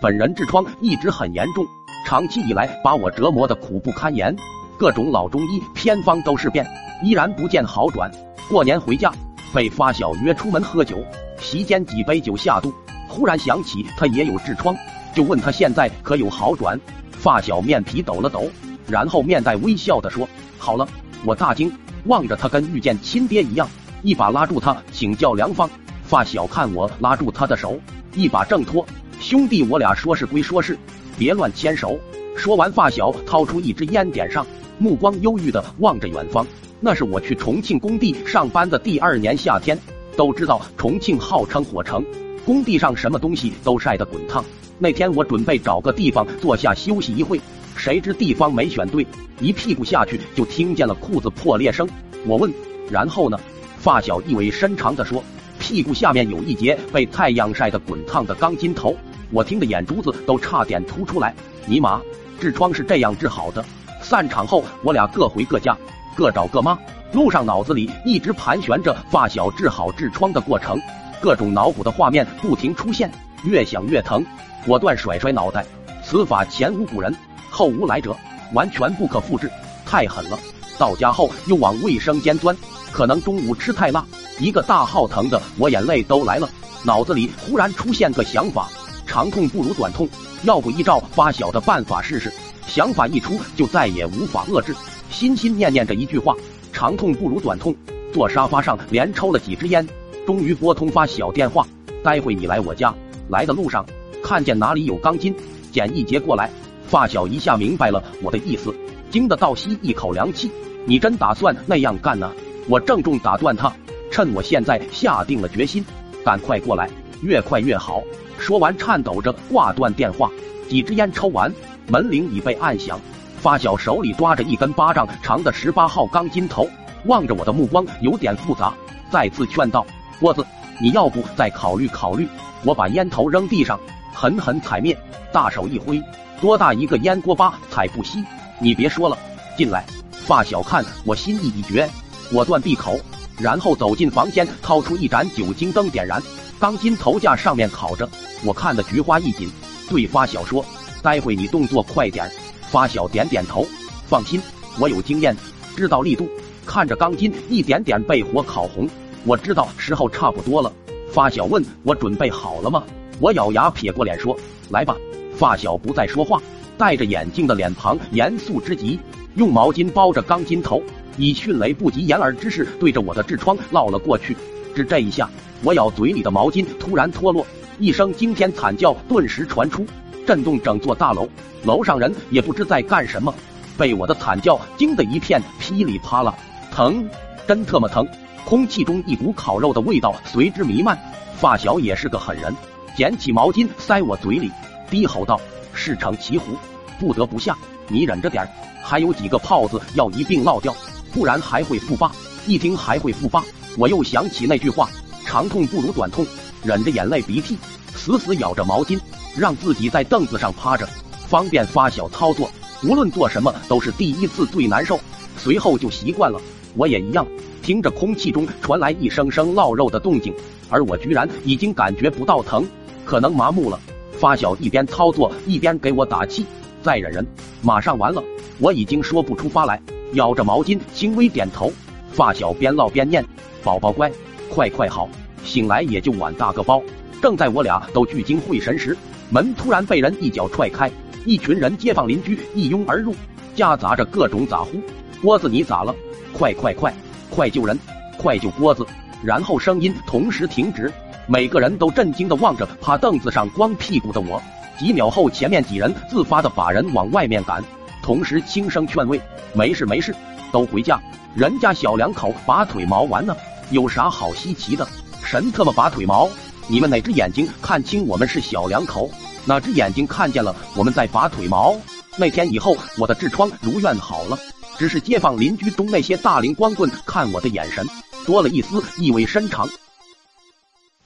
本人痔疮一直很严重，长期以来把我折磨的苦不堪言，各种老中医偏方都试遍，依然不见好转。过年回家，被发小约出门喝酒，席间几杯酒下肚，忽然想起他也有痔疮，就问他现在可有好转。发小面皮抖了抖，然后面带微笑的说：“好了。”我大惊，望着他跟遇见亲爹一样，一把拉住他请教良方。发小看我拉住他的手，一把挣脱。兄弟，我俩说是归说是，别乱牵手。说完，发小掏出一支烟点上，目光忧郁的望着远方。那是我去重庆工地上班的第二年夏天。都知道重庆号称火城，工地上什么东西都晒得滚烫。那天我准备找个地方坐下休息一会，谁知地方没选对，一屁股下去就听见了裤子破裂声。我问，然后呢？发小意味深长的说，屁股下面有一节被太阳晒得滚烫的钢筋头。我听得眼珠子都差点凸出来。尼玛，痔疮是这样治好的？散场后，我俩各回各家，各找各妈。路上脑子里一直盘旋着发小治好痔疮的过程，各种脑补的画面不停出现，越想越疼，果断甩甩脑袋。此法前无古人，后无来者，完全不可复制，太狠了。到家后又往卫生间钻，可能中午吃太辣，一个大号疼的我眼泪都来了。脑子里忽然出现个想法。长痛不如短痛，要不依照发小的办法试试？想法一出，就再也无法遏制，心心念念着一句话：长痛不如短痛。坐沙发上连抽了几支烟，终于拨通发小电话。待会你来我家，来的路上看见哪里有钢筋，捡一节过来。发小一下明白了我的意思，惊得倒吸一口凉气。你真打算那样干呢？我郑重打断他，趁我现在下定了决心，赶快过来，越快越好。说完，颤抖着挂断电话。几支烟抽完，门铃已被按响。发小手里抓着一根巴掌长的十八号钢筋头，望着我的目光有点复杂，再次劝道：“郭子，你要不再考虑考虑？”我把烟头扔地上，狠狠踩灭，大手一挥，多大一个烟锅巴，踩不熄。你别说了，进来。发小看我心意已决，果断闭口，然后走进房间，掏出一盏酒精灯，点燃。钢筋头架上面烤着。我看的菊花一紧，对发小说：“待会你动作快点。”发小点点头，放心，我有经验，知道力度。看着钢筋一点点被火烤红，我知道时候差不多了。发小问我准备好了吗？我咬牙撇过脸说：“来吧。”发小不再说话，戴着眼镜的脸庞严肃之极，用毛巾包着钢筋头，以迅雷不及掩耳之势对着我的痔疮烙了过去。只这一下，我咬嘴里的毛巾突然脱落。一声惊天惨叫顿时传出，震动整座大楼。楼上人也不知在干什么，被我的惨叫惊得一片噼里啪啦，疼，真特么疼！空气中一股烤肉的味道随之弥漫。发小也是个狠人，捡起毛巾塞我嘴里，低吼道：“事成骑虎，不得不下，你忍着点还有几个泡子要一并落掉，不然还会复发。”一听还会复发，我又想起那句话：长痛不如短痛。忍着眼泪鼻涕，死死咬着毛巾，让自己在凳子上趴着，方便发小操作。无论做什么都是第一次最难受，随后就习惯了。我也一样，听着空气中传来一声声烙肉的动静，而我居然已经感觉不到疼，可能麻木了。发小一边操作一边给我打气：“再忍忍，马上完了。”我已经说不出话来，咬着毛巾轻微点头。发小边唠边念：“宝宝乖，快快好。”醒来也就碗大个包。正在我俩都聚精会神时，门突然被人一脚踹开，一群人街坊邻居一拥而入，夹杂着各种咋呼：“郭子你咋了？快快快，快救人！快救郭子！”然后声音同时停止，每个人都震惊的望着趴凳子上光屁股的我。几秒后，前面几人自发的把人往外面赶，同时轻声劝慰：“没事没事，都回家，人家小两口拔腿毛完呢，有啥好稀奇的？”神特么拔腿毛！你们哪只眼睛看清我们是小两口？哪只眼睛看见了我们在拔腿毛？那天以后，我的痔疮如愿好了，只是街坊邻居中那些大龄光棍看我的眼神多了一丝意味深长。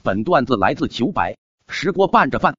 本段子来自糗百，石锅拌着饭。